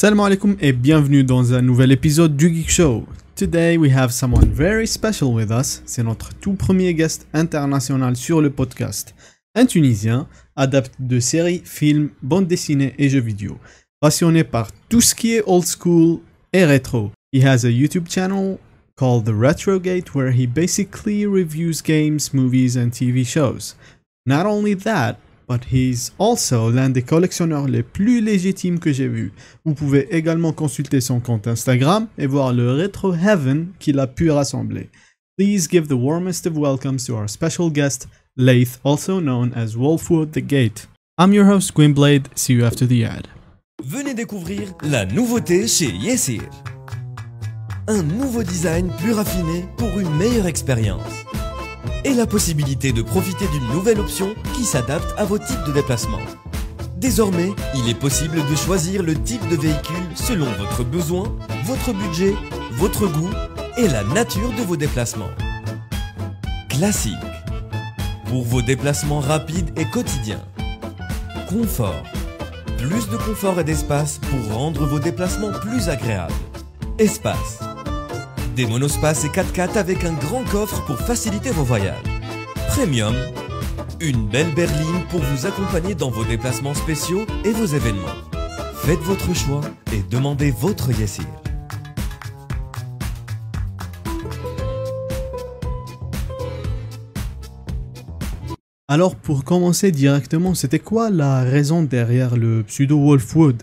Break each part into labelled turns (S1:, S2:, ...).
S1: Salam alaikum et bienvenue dans un nouvel épisode du Geek Show. Today we have someone very special with us. C'est notre tout premier guest international sur le podcast. Un Tunisien, adepte de séries, films, bandes dessinées et jeux vidéo. Passionné par tout ce qui est old school et rétro. He has a YouTube channel called The Retrogate where he basically reviews games, movies and TV shows. Not only that, but he's also l'un des collectionneurs les plus légitimes que j'ai vu. Vous pouvez également consulter son compte Instagram et voir le Retro Heaven qu'il a pu rassembler. Please give the warmest of welcomes to our special guest, Laith, also known as Wolfwood the Gate. I'm your host, Gwynblade. See you after the ad.
S2: Venez découvrir la nouveauté chez Yesir. Un nouveau design plus raffiné pour une meilleure expérience et la possibilité de profiter d'une nouvelle option qui s'adapte à vos types de déplacement. Désormais, il est possible de choisir le type de véhicule selon votre besoin, votre budget, votre goût et la nature de vos déplacements. Classique. Pour vos déplacements rapides et quotidiens. Confort. Plus de confort et d'espace pour rendre vos déplacements plus agréables. Espace des monospaces et 4x4 avec un grand coffre pour faciliter vos voyages. Premium, une belle berline pour vous accompagner dans vos déplacements spéciaux et vos événements. Faites votre choix et demandez votre Yessir.
S1: Alors pour commencer directement, c'était quoi la raison derrière le pseudo Wolfwood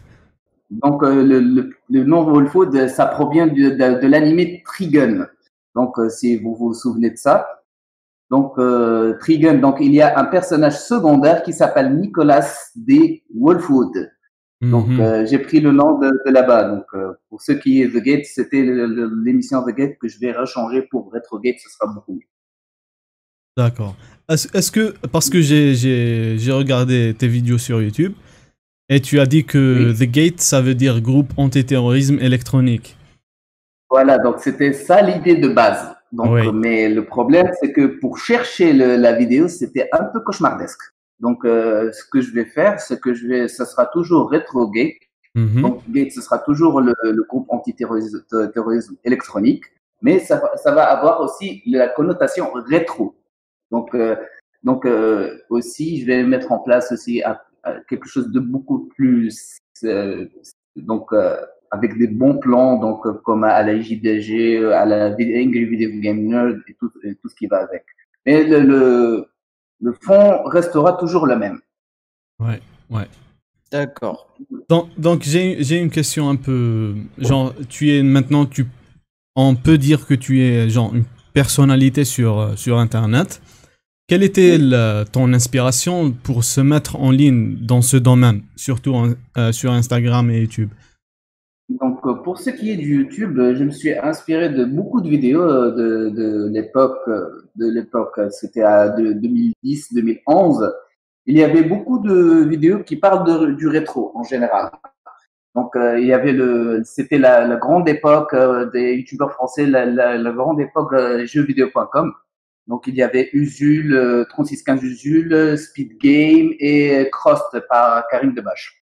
S3: donc, euh, le, le, le, nom Wolfwood, ça provient de, de, de l'animé Trigun. Donc, euh, si vous vous souvenez de ça. Donc, euh, Trigun, donc il y a un personnage secondaire qui s'appelle Nicolas D. Wolfwood. Donc, mhm. euh, j'ai pris le nom de, de là-bas. Donc, pour ceux qui est The Gate, c'était l'émission The Gate que je vais rechanger pour Retro Gate, ce sera beaucoup mieux.
S1: D'accord. Est-ce est que, parce que j'ai regardé tes vidéos sur YouTube, et tu as dit que The Gate, ça veut dire groupe antiterrorisme électronique.
S3: Voilà, donc c'était ça l'idée de base. Donc, Mais le problème, c'est que pour chercher le, la vidéo, c'était un peu cauchemardesque. Donc, euh, ce que je vais faire, c'est que je vais, ça sera toujours Retro Gate. Mhm. Donc, Gate, ce sera toujours le, le groupe antiterrorisme terrorisme électronique, mais ça, ça, va avoir aussi la connotation rétro. Donc, euh, donc euh, aussi, je vais mettre en place aussi quelque chose de beaucoup plus euh, donc euh, avec des bons plans donc euh, comme à la JDG, à la Angry Video Game Nerd et tout, et tout ce qui va avec. Mais le, le, le fond restera toujours le même.
S1: Ouais, ouais.
S3: D'accord.
S1: Donc, donc j'ai une question un peu genre tu es maintenant tu on peut dire que tu es genre une personnalité sur sur internet. Quelle était ton inspiration pour se mettre en ligne dans ce domaine, surtout euh, sur Instagram et YouTube?
S3: Donc, euh, pour ce qui est du YouTube, je me suis inspiré de beaucoup de vidéos euh, de, de l'époque. De l'époque, c'était à 2010-2011. Il y avait beaucoup de vidéos qui parlent de, du rétro en général. Donc, il y avait le, c'était la, la, grande époque des youtubeurs français, la, la, la grande époque jeuxvideo.com. Donc, il y avait Usul, 3615 euh, Usul, Speed Game et Crossed par Karim Debache.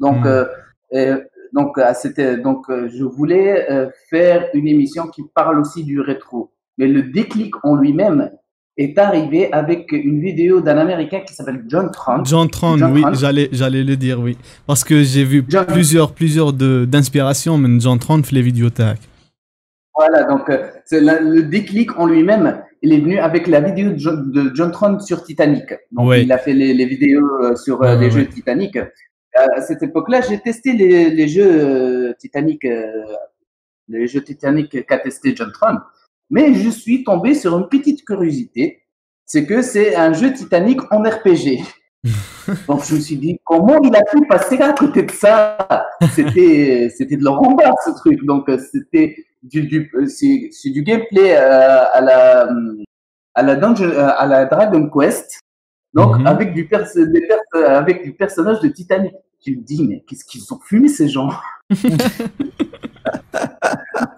S3: Donc, hmm. euh, donc, c'était, donc, euh, je voulais faire une émission qui parle aussi du rétro. Mais le déclic en lui-même est arrivé avec une vidéo d'un Américain qui s'appelle John Tron.
S1: John Tron, oui, j'allais, j'allais le dire, oui. Parce que j'ai vu plusieurs, plusieurs d'inspirations, mais John Tron fait les tac.
S3: Voilà, donc, c'est le déclic en lui-même il est venu avec la vidéo de John, Tron sur Titanic. Donc, il a fait les, vidéos euh, sur euh, les jeux Titanic. À cette époque-là, j'ai testé les, jeux euh, Titanic les jeux Titanic qu'a testé John Tron, mais je suis tombé sur une petite curiosité, c'est que c'est un jeu Titanic en RPG. Donc je me suis dit comment il a pu passer à côté de ça? C'était c'était de bas ce truc. Donc c'était du, du c'est du gameplay euh, à la à la dungeon, euh, à la Dragon Quest. Donc mhm. avec du pers des avec du personnage de Titanic. Tu me dis mais qu'est-ce qu'ils ont fumé ces gens?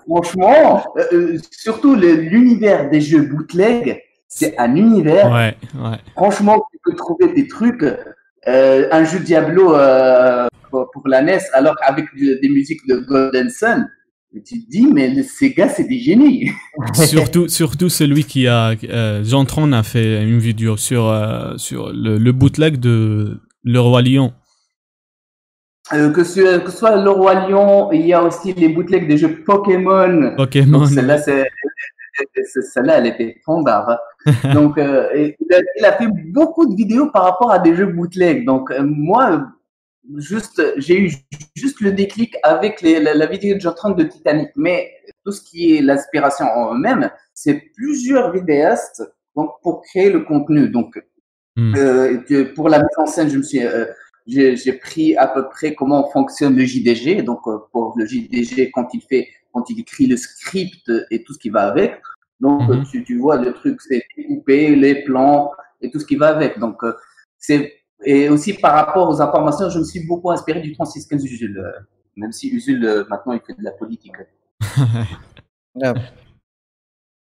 S3: Franchement, euh, surtout l'univers des jeux bootleg, c'est un univers.
S1: Ouais, ouais.
S3: Franchement, tu peux trouver des trucs. Euh, un jeu Diablo euh, pour, la NES, alors avec des musiques de Golden Sun. tu te dis, mais ces gars, c'est des génies.
S1: surtout, surtout celui qui a. Euh, Jean Tron a fait une vidéo sur, sur le, le, bootleg de Le Roi Lion.
S3: Que, ce, que, soit Le Roi Lion, il y a aussi les bootlegs des jeux Pokémon.
S1: Pokémon.
S3: Celle-là, c'est celle-là, elle était fondard. Donc, euh, il, a, fait beaucoup de vidéos par rapport à des jeux bootleg. Donc, euh, moi, juste, j'ai eu juste le déclic avec la, vidéo de Jean de Titanic. Mais tout ce qui est l'inspiration en eux-mêmes, c'est plusieurs vidéastes donc, pour créer le contenu. Donc, hmm. euh, pour la mise en scène, je me suis, j'ai pris à peu près comment fonctionne le JDG. Donc, pour le JDG, quand il fait quand il écrit le script et tout ce qui va avec. Donc, mhm. tu, tu, vois, le truc, c'est découpé, les plans et tout ce qui va avec. Donc, euh, c'est et aussi par rapport aux informations, je me suis beaucoup inspiré du 3615 Usul, euh, même si Usul euh, maintenant il fait de la politique.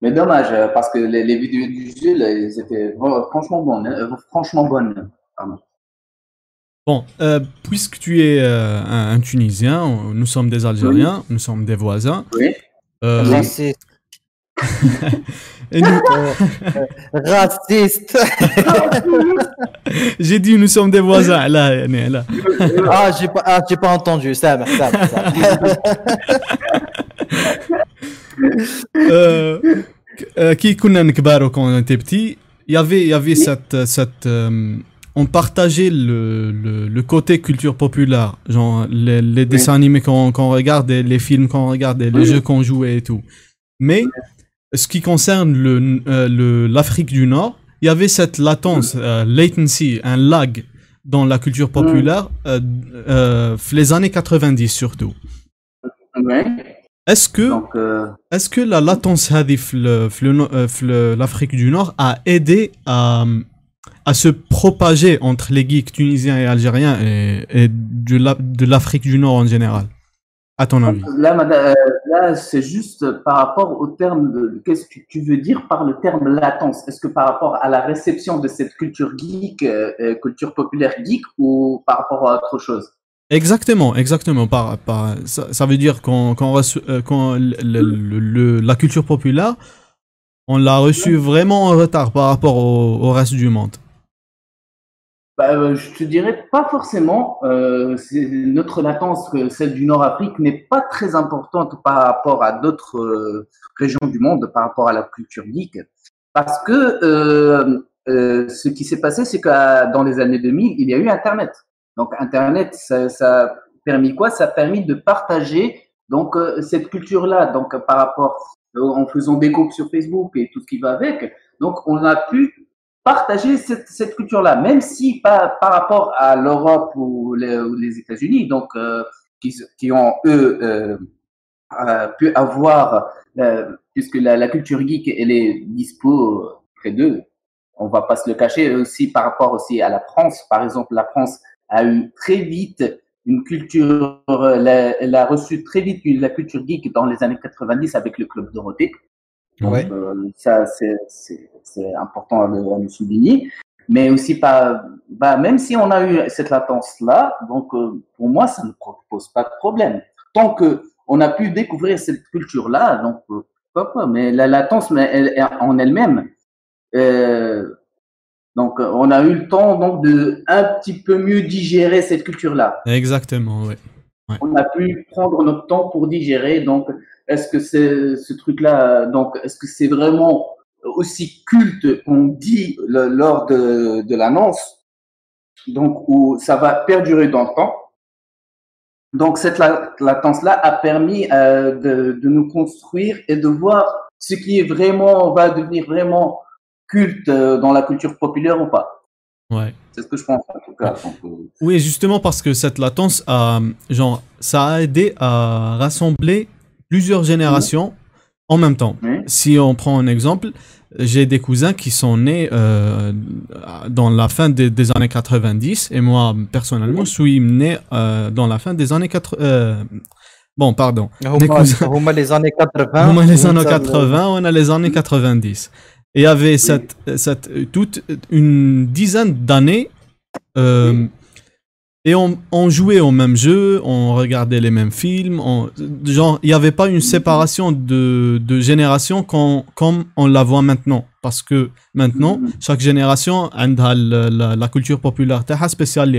S3: Mais dommage, parce que les, vidéos d'Usul, elles étaient franchement bonnes, franchement bonnes.
S1: Bon, euh, puisque tu es euh, un, Tunisien, nous sommes des Algériens, nous sommes des voisins.
S3: Oui.
S1: Euh. Nous...
S4: Raciste.
S1: j'ai dit nous sommes des voisins. Là, là.
S4: ah, j'ai pas, ah, pas entendu. Ça, ça, ça.
S1: euh, qui connaît quand on était petit, il y avait, il y avait cette, cette on partageait le, le, côté culture populaire, genre les, dessins animés qu'on regarde, les films qu'on regarde, les jeux qu'on jouait et tout. Mais ce qui concerne euh, l'Afrique du Nord, il y avait cette latence, euh, latency, un lag dans la culture populaire, euh, les années 90 surtout. Est-ce que, est-ce que la latence l'Afrique du Nord a aidé à, à se propager entre les geeks tunisiens et algériens et, de l'Afrique du Nord en général? À ton avis
S3: Là, euh, là c'est juste par rapport au terme. Qu'est-ce que tu veux dire par le terme latence? Est-ce que par rapport à la réception de cette culture geek, euh, euh, culture populaire geek, ou par rapport à autre chose?
S1: Exactement, exactement. Par, par, ça, veut dire qu'on quand la culture populaire, on l'a reçue vraiment en retard par rapport au reste du monde.
S3: Bah, euh, je te dirais pas forcément. Euh, notre latence, celle du Nord-Afrique, n'est pas très importante par rapport à d'autres euh, régions du monde, par rapport à la culture geek. Parce que euh, euh, ce qui s'est passé, c'est que dans les années 2000, il y a eu Internet. Donc Internet, ça, ça a permis quoi? Ça a permis de partager donc cette culture-là. Donc par rapport, en faisant des groupes sur Facebook et tout ce qui va avec. Donc on a pu partager cette, cette culture-là, même si pas par rapport à l'Europe ou les, les États-Unis, donc euh, qui, qui, ont eux euh, euh, pu avoir, euh, puisque la, la, culture geek elle est dispo près d'eux, on va pas se le cacher aussi par rapport aussi à la France. Par exemple, la France a eu très vite une culture, elle a reçu très vite la culture geek dans les années 90 avec le club Dorothée.
S1: Ouais.
S3: Euh, ça, c'est important à le, souligner. Mais aussi, pas, bah, même si on a eu cette latence-là, donc euh, pour moi, ça ne pose pas de problème. Tant que on a pu découvrir cette culture-là, donc euh, pourquoi Mais la latence mais elle, en elle-même, euh, donc on a eu le temps donc de un petit peu mieux digérer cette culture-là.
S1: Exactement, oui.
S3: Ouais. On a pu prendre notre temps pour digérer, donc est-ce que c'est ce truc-là, donc, est-ce que c'est vraiment aussi culte qu'on dit lors de, de l'annonce, donc où ça va perdurer dans le temps? Donc cette la- latence-là a permis euh, de, de nous construire et de voir ce qui est vraiment va devenir vraiment culte euh, dans la culture populaire ou pas.
S1: Ouais.
S3: C'est ce que je pense en tout cas. Donc, euh,
S1: Oui, justement parce que cette latence genre, ça a aidé à rassembler plusieurs générations en même temps. Si on prend un exemple, j'ai des cousins qui sont nés euh, dans la fin des, années 90 et moi personnellement je suis né euh, dans la fin des années 80. Euh, bon, pardon.
S4: Mes
S1: cousins,
S4: on a les années 80.
S1: On a les années 80, on a les années 90. Et il y avait cette, cette, toute une dizaine d'années. Et on, jouait au même jeu, on regardait les mêmes films, genre, il n'y avait pas une séparation de, de génération quand, comme on la voit maintenant. Parce que maintenant,
S3: mm-hmm.
S1: chaque génération a la, la, culture populaire spéciale,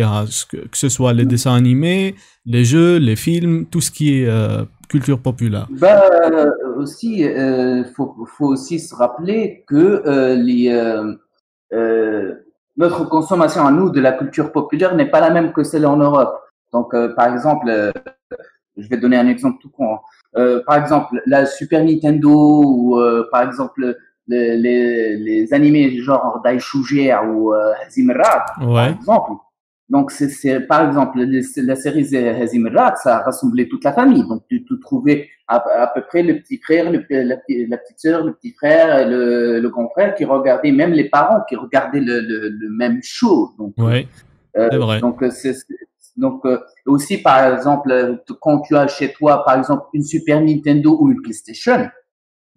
S1: que, que ce soit les mm-hmm. dessins animés, les jeux, les films, tout ce qui est euh, culture populaire.
S3: Bah, euh, euh, faut, faut, aussi se rappeler que les notre consommation à nous de la culture populaire n'est pas la même que celle en Europe. Donc, euh, par exemple, euh, je vais donner un exemple tout con. hein. Euh, par exemple, la Super Nintendo ou euh, par exemple les, les, les animés genre Daishuger ou euh, Hazimrat, par
S1: Ouais.
S3: exemple. Donc, c'est, par exemple, les- la série Hazimrat, ça a rassemblé toute la famille. Donc, tu, tu trouvais à, à peu près le petit frère, le, la, petite- la petite sœur, le petit frère, le, le grand frère qui regardaient, même les parents qui regardaient le, le, le même show. Donc,
S1: Ouais,
S3: euh,
S1: c'est vrai.
S3: donc, euh, c'est, c'est- donc euh, aussi, par exemple, euh, quand tu as chez toi, par exemple, une Super Nintendo ou une PlayStation,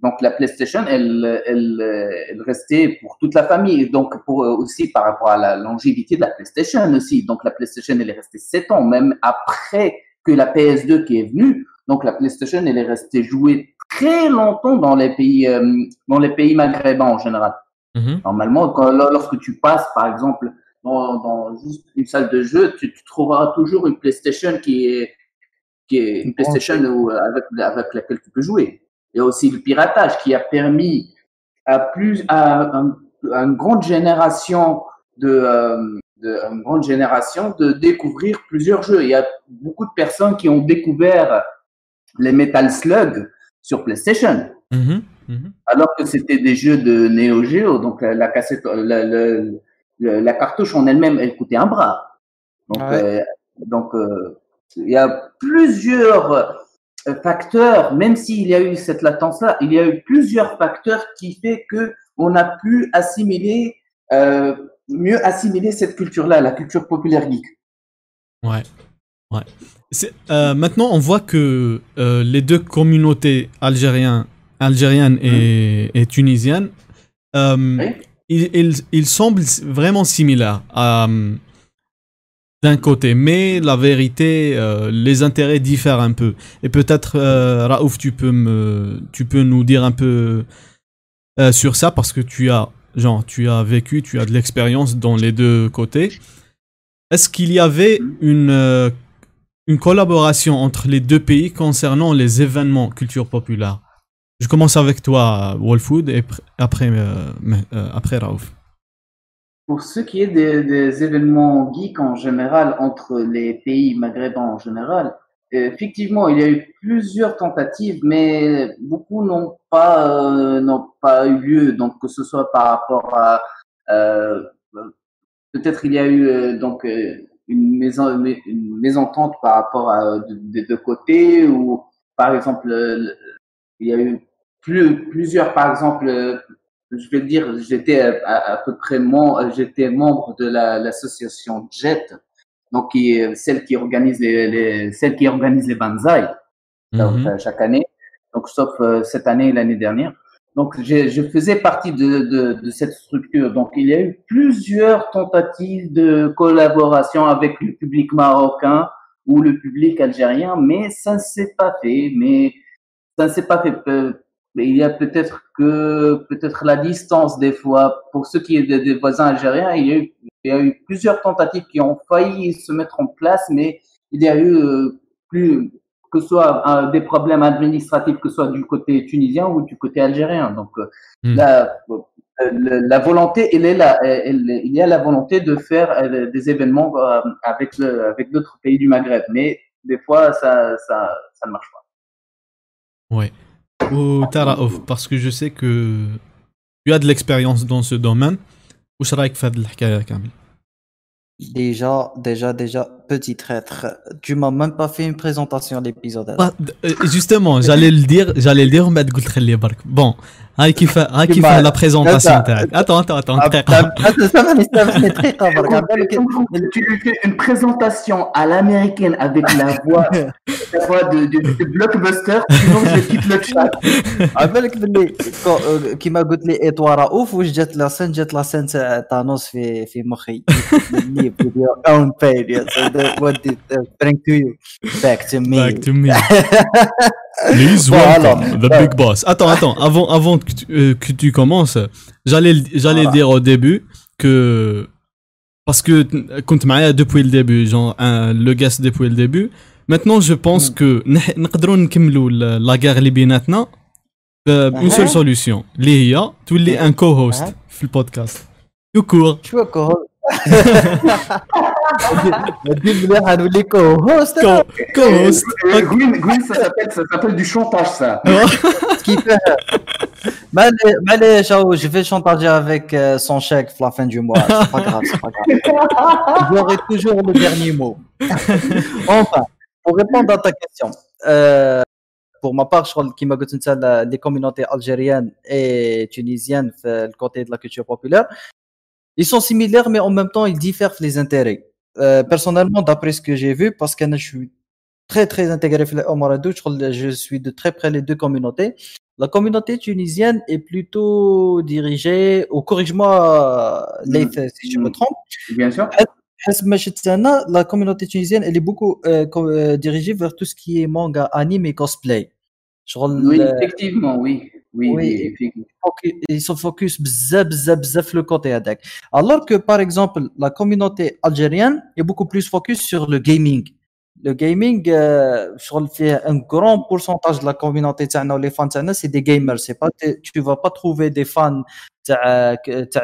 S3: donc la PlayStation, elle, elle, elle restait pour toute la famille. Et donc, pour, euh, aussi par rapport à la longévité de la PlayStation aussi. Donc, la PlayStation, elle est restée 7 ans, même après que la PS2 qui est venue. Donc, la PlayStation, elle est restée jouée très longtemps dans les pays, euh, dans les pays maghrébins en général.
S1: Mhm.
S3: Normalement, quand, lorsque tu passes, par exemple, dans, dans juste une salle de jeu, tu, tu trouveras toujours une PlayStation qui est, qui est une PlayStation où, avec, avec laquelle tu peux jouer. Il y a aussi le piratage qui a permis à plus à, un- à une grande génération de, euh, de une grande génération de découvrir plusieurs jeux. Il y a beaucoup de personnes qui ont découvert les Metal Slug sur PlayStation
S1: Mhm. Mhm.
S3: alors que c'était des jeux de Neo Geo, donc la, la cassette, la, la- la- cartouche en elle-même, elle coûtait un bras. Donc,
S4: Ouais.
S3: euh, donc euh, il y a plusieurs euh, facteurs, même s'il y a eu cette latence-là, il y a eu plusieurs facteurs qui fait que on a pu assimiler, euh, mieux assimiler cette culture-là, la culture populaire geek.
S1: Ouais. Ouais. Euh, maintenant, on voit que euh, les deux communautés algériennes, algériennes et, euh,
S3: Oui.
S1: ils, ils, ils semblent vraiment similaires d'un côté, mais la vérité, euh, les intérêts diffèrent un peu. Et peut-être, euh, Raouf, tu peux me, tu peux nous dire un peu euh, sur ça parce que tu as, genre, tu as vécu, tu as de l'expérience dans les deux côtés. Est-ce qu'il y avait une, euh, une collaboration entre les deux pays concernant les événements culture populaire? Je commence avec toi, Wolfood, et pr- après, après Raouf.
S3: Pour ce qui est des, événements geeks en général entre les pays maghrébins en général, euh, effectivement, il y a eu plusieurs tentatives, mais beaucoup n'ont pas euh, pas eu lieu. Donc que ce soit par rapport à euh, peut-être il y a eu euh, donc une maison une mésentente par rapport à de- des deux côtés ou par exemple le- il y a eu plus, plusieurs par exemple je vais dire, j'étais à, peu près j'étais membre de la- l'association JET, donc qui est celle qui organise les, les celle qui organise les banzai
S1: Mhm.
S3: euh, chaque année. Donc sauf euh, cette année et l'année dernière. Donc je faisais partie de, de, de cette structure. Donc il y a eu plusieurs tentatives de collaboration avec le public marocain ou le public algérien, mais ça ne s'est pas fait. Mais ça ne s'est pas fait. Mais il y a peut-être que peut-être la distance des fois. Pour ceux qui est des, des voisins algériens, il y, a eu, il y a eu plusieurs tentatives qui ont failli se mettre en place, mais il y a eu euh, plus que ce soit euh, des problèmes administratifs, que ce soit du côté tunisien ou du côté algérien. Donc euh,
S1: Hmm.
S3: la, euh, la, volonté, elle est là. Elle- il y a la volonté de faire des événements avec le, avec d'autres pays du Maghreb, mais des fois, ça, ça, ça ne marche pas.
S1: Ouais ou Tara Parce que je sais que tu as de l'expérience dans ce domaine. Où sera-t-il
S4: Déjà, déjà, déjà, petit traître. Tu m'as même pas fait une présentation à l'épisode.
S1: Ah, d- euh, justement j'allais le dire j'allais le dire ومن بعد قلت خليه برك بون هاي كيف هاي كيف
S4: كيما-
S1: لا بريزونطاسيون
S4: هذا-
S1: تاعك اتون اتون اتون
S4: Ah,
S1: دقيقه
S4: ah, سامحني سامحني دقيقة برك على بالك
S3: Donc, tu lui fais une présentation à l'américaine avec la voix, la voix de, de, de blockbuster, sinon je quitte le chat.
S4: على بالك باللي كو- كيما قلت لي ايتوا رؤوف واش جات لا سين جات لا سين تاع تانوس في في مخي leave with your own pain yes what did uh, bring to you back to me
S1: Back to me. Please
S4: Bon,
S1: welcome
S4: alors,
S1: the
S4: ouais.
S1: big boss. Attends, attends, avant, avant que, tu, euh, que tu commences, j'allais, le- j'allais
S4: Voilà.
S1: dire au début que parce que compte معايا depuis le début, genre un, le guest depuis le début. Maintenant, je pense
S4: Mm.
S1: que نح- نقدروا نكملوا لا la guerre اللي بيناتنا ب- une seule
S4: أها.
S1: solution اللي هي تولي un co-host
S4: أها.
S1: في البودكاست. Tout court.
S4: شو كو تجيب
S1: les co-hosts.
S3: Co-hosts. Gwyn, ça s'appelle, ça s'appelle du chantage, ça.
S4: Fait. Je vais chantager avec son chèque la fin du mois. C'est pas grave, c'est pas grave. J'aurai toujours le dernier mot. enfin, pour répondre à ta question. Pour ma part, je crois que les communautés algériennes et tunisiennes, le côté de la culture populaire, ils sont similaires, mais en même temps, ils diffèrent les intérêts. Euh, personnellement, d'après ce que j'ai vu, parce que je suis très très intégré au Maradou je suis de très près les deux communautés. La communauté tunisienne est plutôt dirigée, ou corrige-moi euh, mm. si je me mm. trompe.
S3: Bien sûr.
S4: La communauté tunisienne, elle est beaucoup euh, dirigée vers tout ce qui est manga, anime et cosplay.
S3: Oui, effectivement, oui. Oui,
S4: ils sont focus bzaf bzaf bzaf le côté attaque. Alors que par exemple la communauté algérienne est beaucoup plus focus sur le gaming. Le gaming, euh, fait un grand pourcentage de la communauté les fans c'est des gamers. C'est pas tu vas pas trouver des fans euh,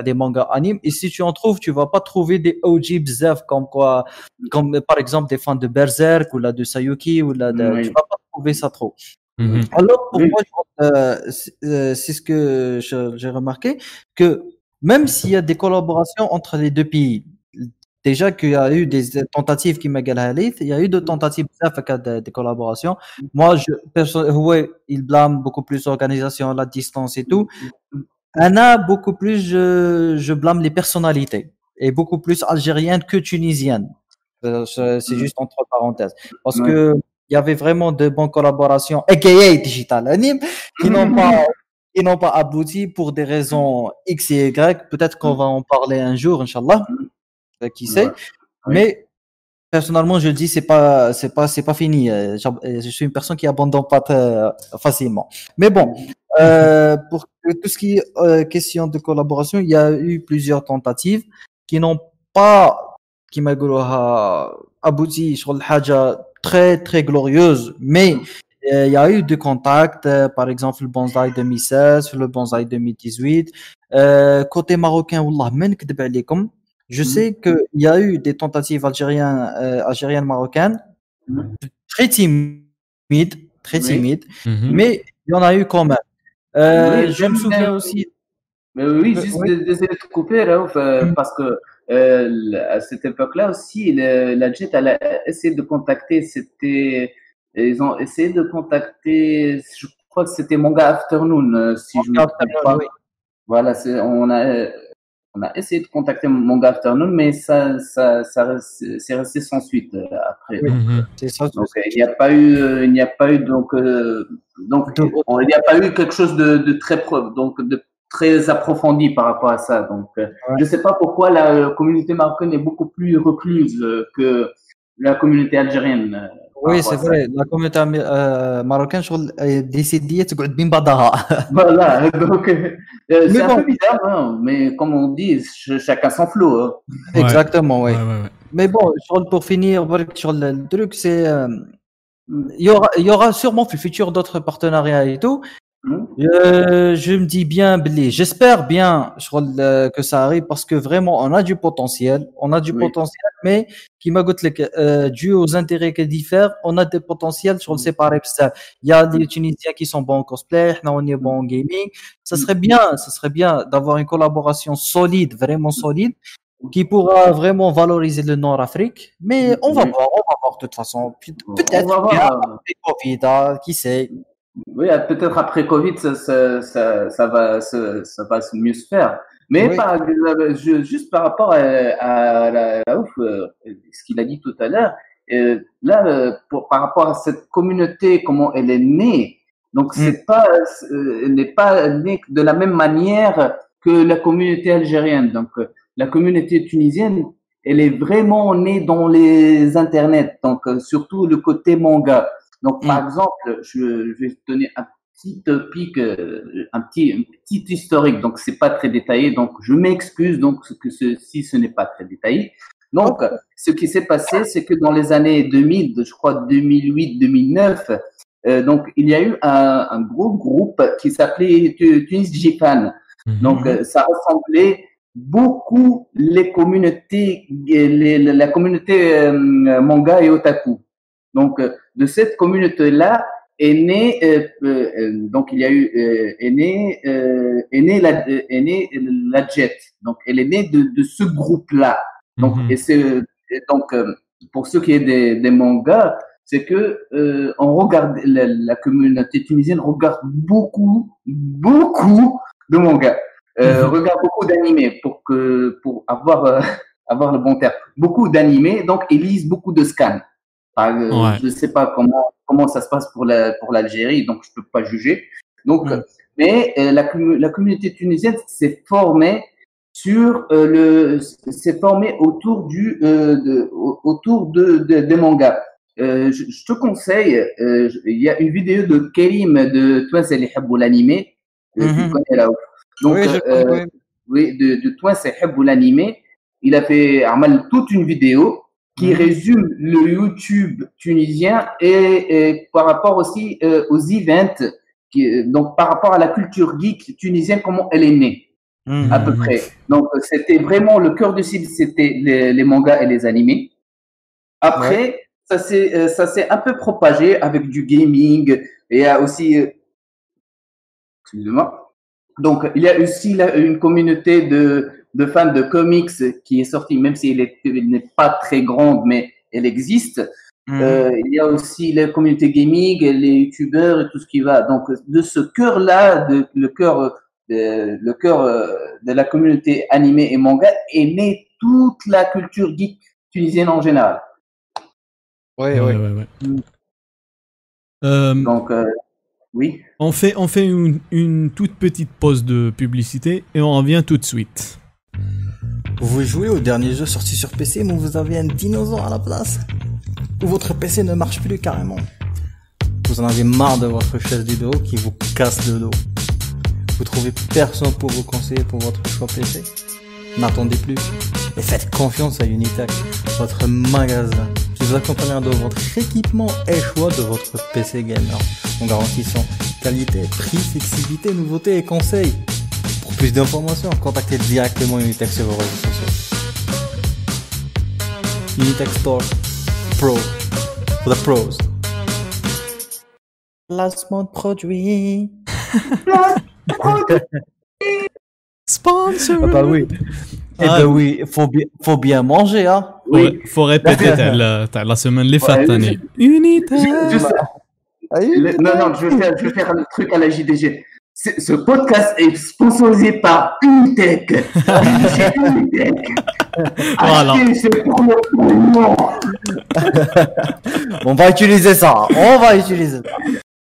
S4: des mangas animes. Et si tu en trouves, tu vas pas trouver des OG bzaf comme quoi, comme par exemple des fans de Berserk ou là de Sayuki ou là de,
S3: oui.
S4: tu vas pas trouver ça trop.
S1: Mhm.
S4: alors, pour moi, euh, c'est euh, c'est ce que j'ai remarqué, que même s'il y a des collaborations entre les deux pays, déjà qu'il y a eu des tentatives qui m'a il y a eu de tentatives de, de, de collaboration. Moi, je, perso- ouais, il blâme beaucoup plus l'organisation, la distance et tout. Anna, beaucoup plus, je, je blâme les personnalités, et beaucoup plus algériennes que tunisiennes. Euh, C'est c'est juste entre parenthèses. Parce
S3: Ouais.
S4: que il y avait vraiment de bonnes collaborations, aka Digital Anime, qui n'ont pas, qui n'ont pas abouti pour des raisons X et Y. Peut-être qu'on va en parler un jour, Inch'Allah. Euh, Qui sait.
S3: Ouais. Oui.
S4: Mais, personnellement, je le dis, c'est pas, c'est pas, c'est pas fini. Euh, euh, Je suis une personne qui abandonne pas très facilement. Mais bon, euh, pour tout ce qui est euh, question de collaboration, il y a eu plusieurs tentatives qui n'ont pas, qui m'a abouti sur le haja très, très glorieuse, mais euh, il y a eu des contacts, euh, par exemple le bonsaï 2016, le bonsaï 2018. Euh, côté marocain, Wallah, je
S3: mm.
S4: sais qu'il y a eu des tentatives algériennes, algériennes marocaines,
S3: mm.
S4: très timides, très timides,
S1: mm-hmm.
S4: mais il y en a eu quand même. Je me souviens aussi.
S3: Mais oui, juste désolé de couper, parce que à cette époque-là aussi, le- la JET elle a essayé de contacter, c'était, ils ont essayé de contacter, je crois que c'était Manga Afternoon, euh, si je me trompe pas.
S4: Oui.
S3: Voilà, on a, euh, on a essayé de contacter Manga Afternoon, mais ça, ça, ça c'est resté sans suite euh, après.
S4: Oui.
S1: Mhm.
S3: Donc euh, il n'y a pas eu, euh, il n'y a pas eu donc euh, donc on- il n'y a pas eu quelque chose de, de très pro, donc de très approfondie par rapport à ça. Donc, euh, je ne sais pas pourquoi la euh, communauté marocaine est beaucoup plus recluse euh, que la communauté algérienne.
S4: Oui, c'est vrai. La communauté marocaine, je décidée de bien.
S3: Voilà, donc c'est un peu bizarre, hein, mais comme on dit, chacun son flot. Hein.
S4: Exactement, oui.
S1: Ouais, ouais,
S4: mais bon, pour finir, sur le truc, c'est il y aura, il y aura sûrement futur d'autres partenariats et tout, euh, je me dis bien, Billy, j'espère bien euh, que ça arrive parce que vraiment, on a du potentiel. On a du
S3: Oui.
S4: potentiel, mais qui m'a goûté, euh, dû aux intérêts qui diffèrent, on a des potentiels sur le séparé. Il y a des Tunisiens qui sont bons en cosplay, on est bons en gaming. Ça serait bien, ça serait bien d'avoir une collaboration solide, vraiment solide, qui pourra vraiment valoriser le Nord-Afrique. Mais on va voir, on va voir de toute façon. Pe-
S3: On
S4: Peut-être Covid, hein, qui sait.
S3: Oui, peut-être après Covid, ça, ça, ça, ça va, ça mieux se faire. Mais
S4: Oui.
S3: par, je- juste par rapport à, à la, la ouf, euh, ce qu'il a dit tout à l'heure, euh, là, euh, pour, par rapport à cette communauté, comment elle est née, donc
S4: Mm.
S3: c'est pas, elle n'est pas née de la même manière que la communauté algérienne. Donc la communauté tunisienne, elle est vraiment née dans les internets, donc surtout le côté manga. Donc, par
S4: Mm.
S3: exemple, je, je vais te donner un petit topic, euh, un petit, un petit historique. Donc, c'est pas très détaillé. Donc, je m'excuse donc ce que ce, si ce n'est pas très détaillé. Donc, ce qui s'est passé, c'est que dans les années 2000, je crois 2008-2009, euh, donc il y a eu un, un gros groupe qui s'appelait Tu- Tunis Japan. Donc, euh, ça ressemblait beaucoup les communautés, les, la la communauté euh, manga et otaku. Donc, euh, de cette communauté-là est né, euh, euh, euh, donc il y a eu, euh, est né, euh, est né la, est la Jet. Donc, elle est née de, de ce groupe-là. Donc,
S1: Mhm.
S3: et c'est, donc, pour ceux qui est des, des mangas, c'est que euh, on regarde la, la communauté tunisienne regarde beaucoup, beaucoup de mangas, euh,
S1: Mhm.
S3: regarde beaucoup d'animés pour que pour avoir euh, avoir le bon terme. Beaucoup d'animés, donc ils lisent beaucoup de scans. Par, euh,
S1: Ouais.
S3: Je ne sais pas comment comment ça se passe pour la pour l'Algérie, donc je peux pas juger. Donc,
S1: Mhm.
S3: mais euh, la, la communauté tunisienne s'est formée sur euh, le s'est formée autour du euh, de, au- autour de, de- des mangas. Euh, je, je te conseille, euh, il y a une vidéo de Kerim de Toi c'est les l'animé. Tu
S4: Mhm.
S3: connais là. Donc,
S4: oui, je comprends.
S3: oui, de, de Toi c'est l'animé. Il a fait Amal toute une vidéo qui
S4: Mhm.
S3: résume le YouTube tunisien et, et par rapport aussi euh, aux events, qui, donc par rapport à la culture geek tunisienne, comment elle est née
S4: Mhm.
S3: à peu près. Donc, euh, c'était vraiment le cœur du cible, c'était les, les mangas et les animés. Après, ça s'est euh, ça s'est un peu propagé avec du gaming et aussi, excusez-moi. Donc, il y a aussi là, une communauté de, de fans de comics qui est sortie, même si elle est- elle n'est pas très grande, mais elle existe.
S4: Mhm.
S3: Euh, il y a aussi la communauté gaming, les youtubeurs et tout ce qui va. Donc, de ce cœur-là, le cœur, euh, de, le cœur euh, de la communauté animée et manga, est née toute la culture geek tunisienne en général.
S4: Oui,
S1: Ouais,
S4: oui.
S1: ouais, ouais. Euh,
S3: Donc, euh, oui.
S1: on fait, on fait une, une toute petite pause de publicité et on revient tout de suite.
S5: Vous jouez au dernier jeu sorti sur PC mais vous avez un dinosaure à la place. Ou votre PC ne marche plus carrément. Vous en avez marre de votre chaise du dos qui vous casse le dos. Vous trouvez personne pour vous conseiller pour votre choix PC N'attendez plus et faites confiance à Unitech, votre magasin. Qui vous accompagnera dans votre équipement et choix de votre PC gamer. En garantissant qualité, prix, flexibilité, nouveauté et conseils. Plus d'informations, contactez directement Unitech sur vos réseaux sociaux. Unitech Store Pro for the pros. Placement de produit.
S1: Sponsor
S4: Ah bah oui. Eh
S1: Ah.
S4: ben oui, faut bien, faut bien manger, hein.
S3: Oui.
S1: Faut, faut répéter t'as la, t'as la semaine les
S3: Ouais,
S1: fêtes année. Unité
S3: non, non, je vais faire, je vais faire un truc à la JDG C'est- Ce podcast est sponsorisé par Unitech. Chez Unitech.
S1: Voilà.
S3: Achetez ce promo promo.
S4: On va utiliser ça. On va utiliser ça.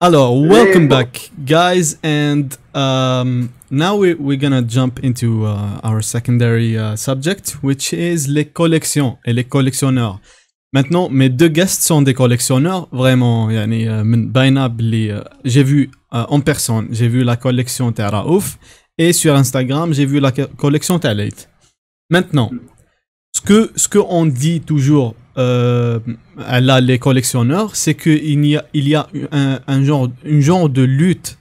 S1: Alors, welcome
S3: bon.
S1: back, guys, and um, now we, we're gonna jump into uh, our secondary uh, subject, which is les collections et les collectionneurs. Maintenant, mes deux guests sont des collectionneurs, vraiment. يعني, euh, من باينة بلي, euh, j'ai vu euh, en personne. J'ai vu la collection de Raouf et sur Instagram, j'ai vu la collection de Maintenant, ce que ce qu'on dit toujours euh, là les collectionneurs, c'est qu'il y a il y a un, un genre une genre de lutte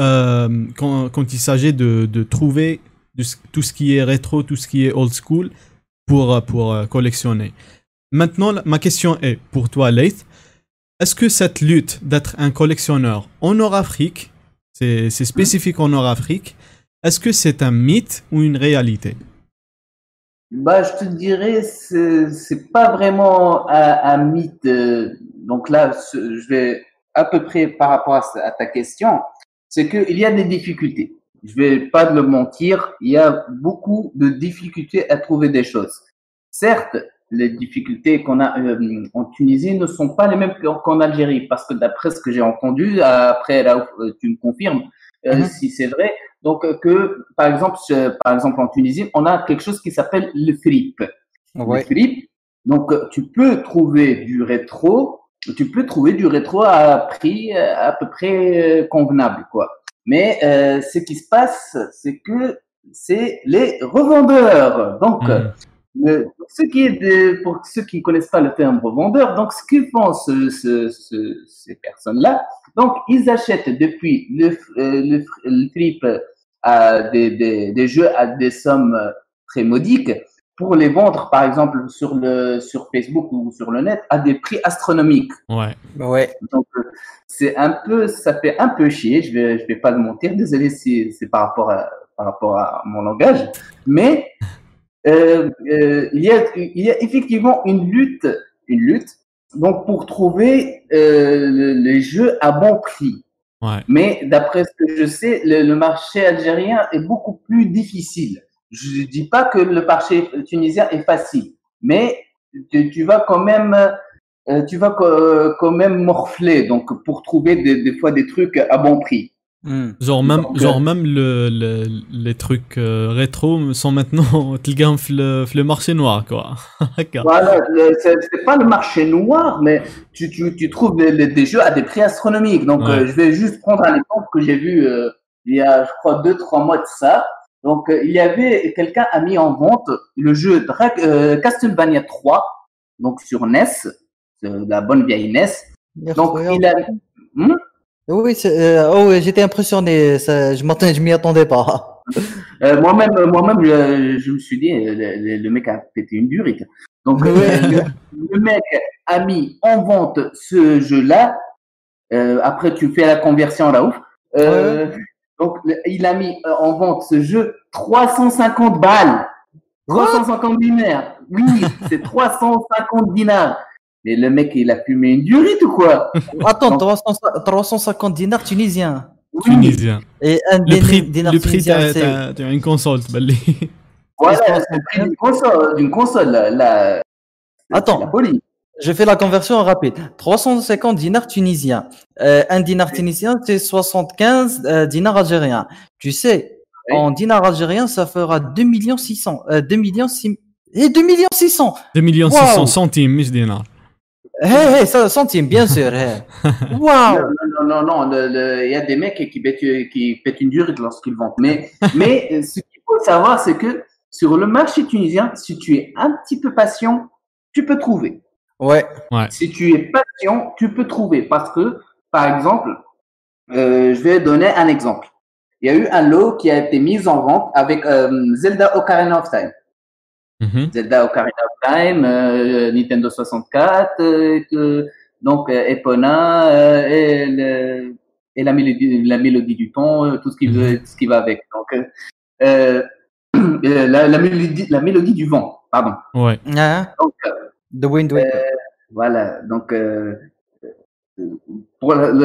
S1: euh, quand, quand, il s'agit de, de trouver tout ce qui est rétro, tout ce qui est old school pour pour euh, collectionner. Maintenant, ma question est pour toi, Leith. Est-ce que cette lutte d'être un collectionneur en Nord-Afrique, c'est spécifique en Nord-Afrique, est-ce que c'est un mythe ou une réalité?
S3: Bah, je te dirais, c'est pas vraiment un, mythe. Donc là, je vais à peu près par rapport à, ta question, c'est qu'il y a des difficultés. Je vais pas le mentir, il y a beaucoup de difficultés à trouver des choses. Certes, les difficultés qu'on a euh, en Tunisie ne sont pas les mêmes qu'en Algérie, parce que d'après ce que j'ai entendu, après là, euh, tu me confirmes euh,
S4: Mhm.
S3: si c'est vrai. Donc que, par exemple, ce- par exemple en Tunisie, on a quelque chose qui s'appelle le flip. Le flip. Donc tu peux trouver du rétro, tu peux trouver du rétro à prix à peu près convenable, quoi. Mais euh, ce qui se passe, c'est que c'est les revendeurs. Donc
S1: Hmm.
S3: Le- ce qui est de, pour ceux qui connaissent pas le terme revendeur, donc ce qu'ils font ce, ce, ce- ces personnes-là, donc ils achètent depuis le, euh, le, le flip à des, des, des jeux à des sommes très modiques pour les vendre par exemple sur le sur Facebook ou sur le net à des prix astronomiques.
S1: Ouais.
S4: Ouais.
S3: Donc c'est un peu, ça fait un peu chier. Je vais, je vais pas le mentir. Désolé si c'est par rapport à par rapport à mon langage, mais euh, euh, il y a il y a effectivement une lutte, une lutte. Donc pour trouver euh, le- les jeux à bon prix.
S1: Ouais.
S3: Mais d'après ce que je sais, le, le marché algérien est beaucoup plus difficile. Je ne dis pas que le marché tunisien est facile, mais tu, tu vas quand même, euh, tu vas quand même morfler. Donc pour trouver des, des fois des trucs à bon prix.
S4: Hmm.
S1: Genre même, genre
S3: euh,
S1: même le, le, les trucs euh, rétro sont maintenant dans le, le marché noir quoi.
S3: voilà, c'est pas le marché noir, mais tu, tu, tu trouves des, des, jeux à des prix astronomiques. Donc euh, je vais juste prendre un exemple que j'ai vu euh, il y a je crois deux trois mois de ça. Donc euh, il y avait quelqu'un a mis en vente le jeu Dra euh, Castlevania 3 donc sur NES, la bonne vieille NES. Donc il a... Hmm?
S4: Oui, c'est- euh, oh, oui, j'étais impressionné. Ça, je m'attendais, je m'y attendais pas.
S3: Euh, moi-même, euh, moi-même, je, je me suis dit, euh, le, mec a pété une durite. Donc, euh, le, le mec a mis en vente ce jeu-là. Après, tu fais la conversion là ouf. Donc, le- il a mis en vente ce jeu 350 balles. 350 dinars. Oui, c'est 350 dinars. Mais le mec, il a fumé une durite ou quoi?
S4: Attends, 350 dinars tunisiens.
S1: Tunisien.
S4: Et un
S1: le prix,
S4: dinar
S1: le prix d'une console,
S3: Voilà, le prix d'une console, d'une console la, Attends,
S4: je fais la conversion rapide. 350 dinars tunisiens. Euh, un dinar tunisien, c'est 75 euh, dinars algériens. Tu sais, en dinars algériens, ça fera 2 millions 600. 2 euh, millions 6... Et 2 millions 600
S1: 2 millions 600 centimes, mis dinars.
S4: Hé, hé, ça centimes, bien sûr. Waouh
S3: Non, non, non, il y a des mecs qui pètent, qui pètent une durite lorsqu'ils vendent. Mais, mais euh, ce qu'il faut savoir, c'est que sur le marché tunisien, si tu es un petit peu patient, tu peux trouver.
S4: Ouais.
S3: Si tu es patient, tu peux trouver. Parce que, par exemple, euh, je vais donner un exemple. Il y a eu un lot qui a été mis en vente avec euh, Zelda Ocarina of Time.
S1: Mhm.
S3: Zelda Ocarina of Time, euh, Nintendo 64, euh, que- donc euh, Epona euh, et, le- et la, mélodie, la mélodie du temps, euh, tout ce qui, veut, tout ce qui va avec. Donc, euh, euh, euh, la, la, mélodie, la mélodie du vent, pardon.
S1: Ouais.
S3: Donc, euh,
S4: The Wind Waker.
S3: voilà, donc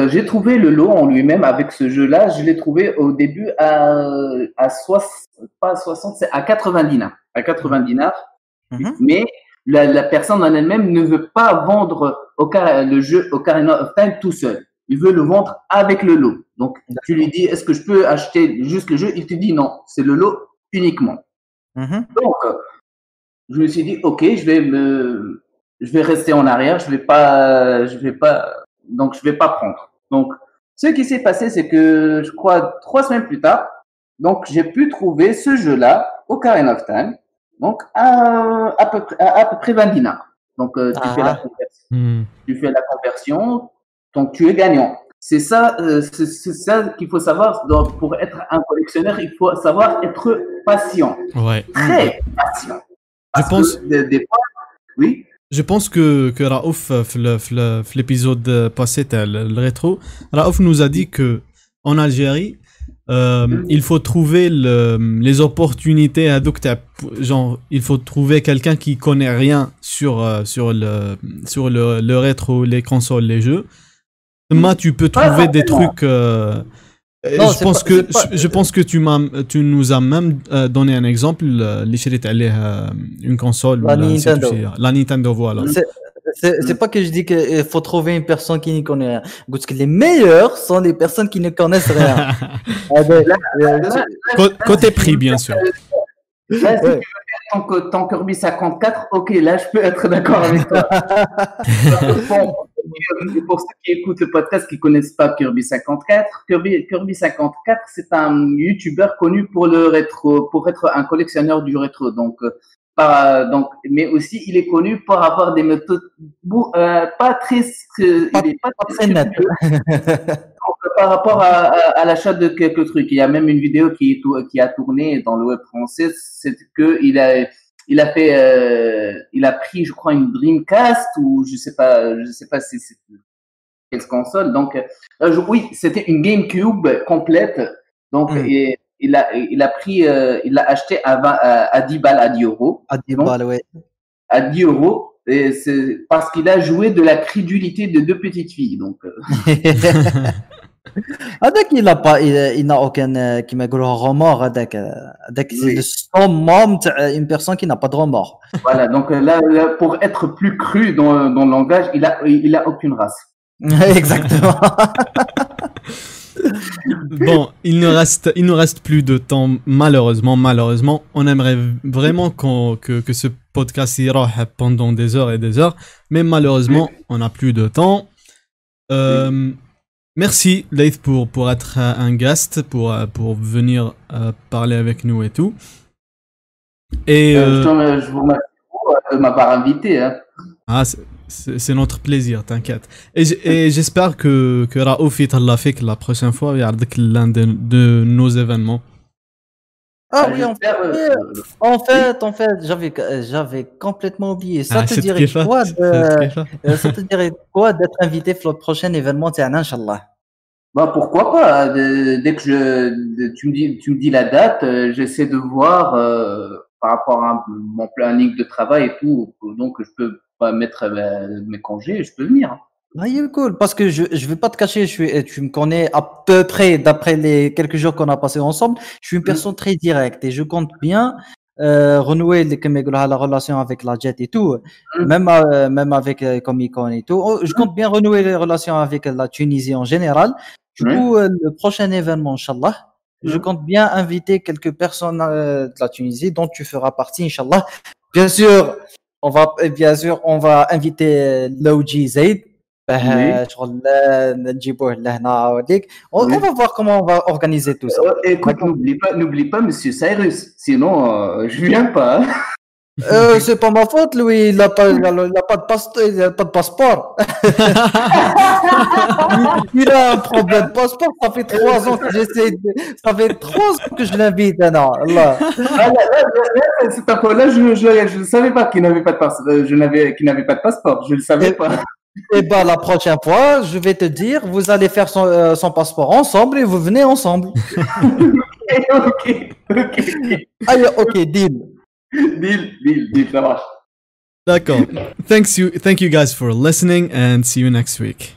S3: j'ai trouvé le lot en lui-même avec ce jeu-là, je l'ai trouvé au début à, à 60, pas à 60, c'est à 90 dinars. À 80 dinars.
S4: Mhm.
S3: Mais la, la personne en elle-même ne veut pas vendre Ocar- le jeu Ocarina of Time tout seul. Il veut le vendre avec le lot. Donc, tu lui dis, est-ce que je peux acheter juste le jeu? Il te dit non, c'est le lot uniquement.
S4: Mhm.
S3: Donc, je me suis dit, ok, je vais me, je vais rester en arrière, je vais pas, je vais pas, donc je vais pas prendre. Donc, ce qui s'est passé, c'est que je crois trois semaines plus tard, donc j'ai pu trouver ce jeu-là, Ocarina of Time, donc, à, à, peu, près 20 dinars. Donc, euh,
S4: ah
S1: hmm.
S3: tu, fais la conversion. Tu donc tu es gagnant. C'est ça, euh, ça qu'il faut savoir. Pour être un collectionneur, il faut savoir être patient.
S1: Ouais.
S3: Très patient. Je
S1: pense.
S3: Que des. Oui.
S1: Je pense que, que Raouf, euh, l'épisode passé, le rétro, Raouf nous a dit que en Algérie, euh, il faut trouver les opportunités à genre il faut trouver quelqu'un qui connaît rien sur euh, sur le sur le, rétro les consoles les jeux. Moi tu peux trouver des trucs euh, je pense que je, pense que tu m'as tu nous as même donné un exemple les une console
S4: la,
S1: ou la,
S4: Nintendo.
S1: la Nintendo voilà.
S4: C'est- C'est c'est pas que je dis qu'il faut trouver une personne qui n'y connaît rien. Parce que les meilleurs sont les personnes qui ne connaissent rien. Ah ben, euh,
S3: Là,
S1: côté prix bien sûr
S3: Là, si
S4: Ouais.
S3: tu veux faire ton, Kirby 54, ok, là, je peux être d'accord avec toi. Pour ceux qui écoutent le podcast qui connaissent pas Kirby 54, Kirby, Kirby 54, c'est un YouTuber connu pour le rétro, pour être un collectionneur du rétro. Donc, euh, pas, donc, mais aussi, il est connu pour avoir des méthodes euh, pas très, euh, il est pas
S4: pas très
S3: donc, par rapport à, à- à l'achat de quelques trucs, il y a même une vidéo qui, qui a tourné dans le web français, c'est que il a, il a fait, euh, il a pris, je crois, une Dreamcast ou je sais pas, je sais pas si c'est quelle console. Donc, euh, je- oui, c'était une GameCube complète. Donc,
S4: Mm.
S3: et- il a, il a pris, euh, il l'a acheté à, 20 à, à 10 balles, à 10 euros
S4: à 10
S3: Non.
S4: balles, ouais.
S3: à 10 euros et c'est parce qu'il a joué de la crédulité de deux petites filles. Donc, euh,
S4: هذاك il a pas il, il n'a aucun euh, كيما يقولوا remords هذاك هذاك c'est
S3: Oui.
S4: le summum تاع une personne qui n'a pas de remords.
S3: voilà. Donc euh, là, là, pour être plus cru dans, dans le langage, il a, il a aucune race.
S4: Exactement.
S1: bon il ne reste il nous reste plus de temps malheureusement malheureusement on aimerait vraiment qu'on que, que ce podcast ira pendant des heures et des heures mais malheureusement on n'a plus de temps Euh, merci Leith pour pour être euh, un guest pour euh, pour venir euh, parler avec nous et tout et
S3: Euh, je, vous remercie de m'avoir invité. Hein.
S1: Ah, c'est notre plaisir, t'inquiète. Et j'espère que, que Raouf y l'a fait la prochaine fois, avec l'un de, nos événements.
S4: Ah,
S3: ah
S4: euh,
S3: euh, oui,
S4: en fait, en fait, euh, j'avais, complètement oublié. Ça,
S1: ah,
S4: te dirait quoi ça te dirait quoi d'être invité pour le prochain événement, Tiana, Inch'Allah?
S3: Bah pourquoi pas Dès que je, tu me dis, tu me dis la date, j'essaie de voir par rapport à mon planning de travail et tout. Donc je peux mettre euh, bah, mes congés, je peux venir.
S4: Ah, il est cool, parce que je ne vais pas te cacher, je suis, tu me connais à peu près, d'après les quelques jours qu'on a passé ensemble, je suis une mm. personne très directe et je compte bien euh, renouer la relation avec la jet et tout,
S3: mm.
S4: même, euh, même avec euh, Comic-Con et tout. Oh, je mm. compte bien renouer les relations avec la Tunisie en général. Du coup, le prochain événement, Inch'Allah, je compte bien inviter quelques personnes de la Tunisie dont tu feras partie, Inch'Allah. Bien sûr, on va et bien sûr on va inviter euh, Loji Zaid.
S3: Oui.
S4: شغل لا- نجيبوه لهنا وديك on,
S3: Oui.
S4: on va voir comment on va organiser tout ça
S3: Euh, écoute, n'oublie pas, n'oublie pas, Monsieur Cyrus. Sinon, euh, je viens pas. hein.
S4: euh, c'est pas ma faute lui il a pas il a, il a pas de passe- il a pas de passeport il a un problème de passeport ça fait trois ans que j'essaie de... ça fait trois ans que je l'invite non Allah
S3: Ah, là, là, là, là, info-là, je, je, je ne savais pas qu'il n'avait pas de passeport. Je n'avais, qu'il n'avait pas de passeport. Je ne le savais
S4: Et-
S3: pas.
S4: et ben la prochaine fois je vais te dire vous allez faire son, euh, son passeport ensemble et vous venez ensemble
S3: ok, ok, ok.
S4: allez ok
S3: deal Deal, deal, ça marche.
S1: D'accord. Thanks you, thank you guys for listening and see you next week.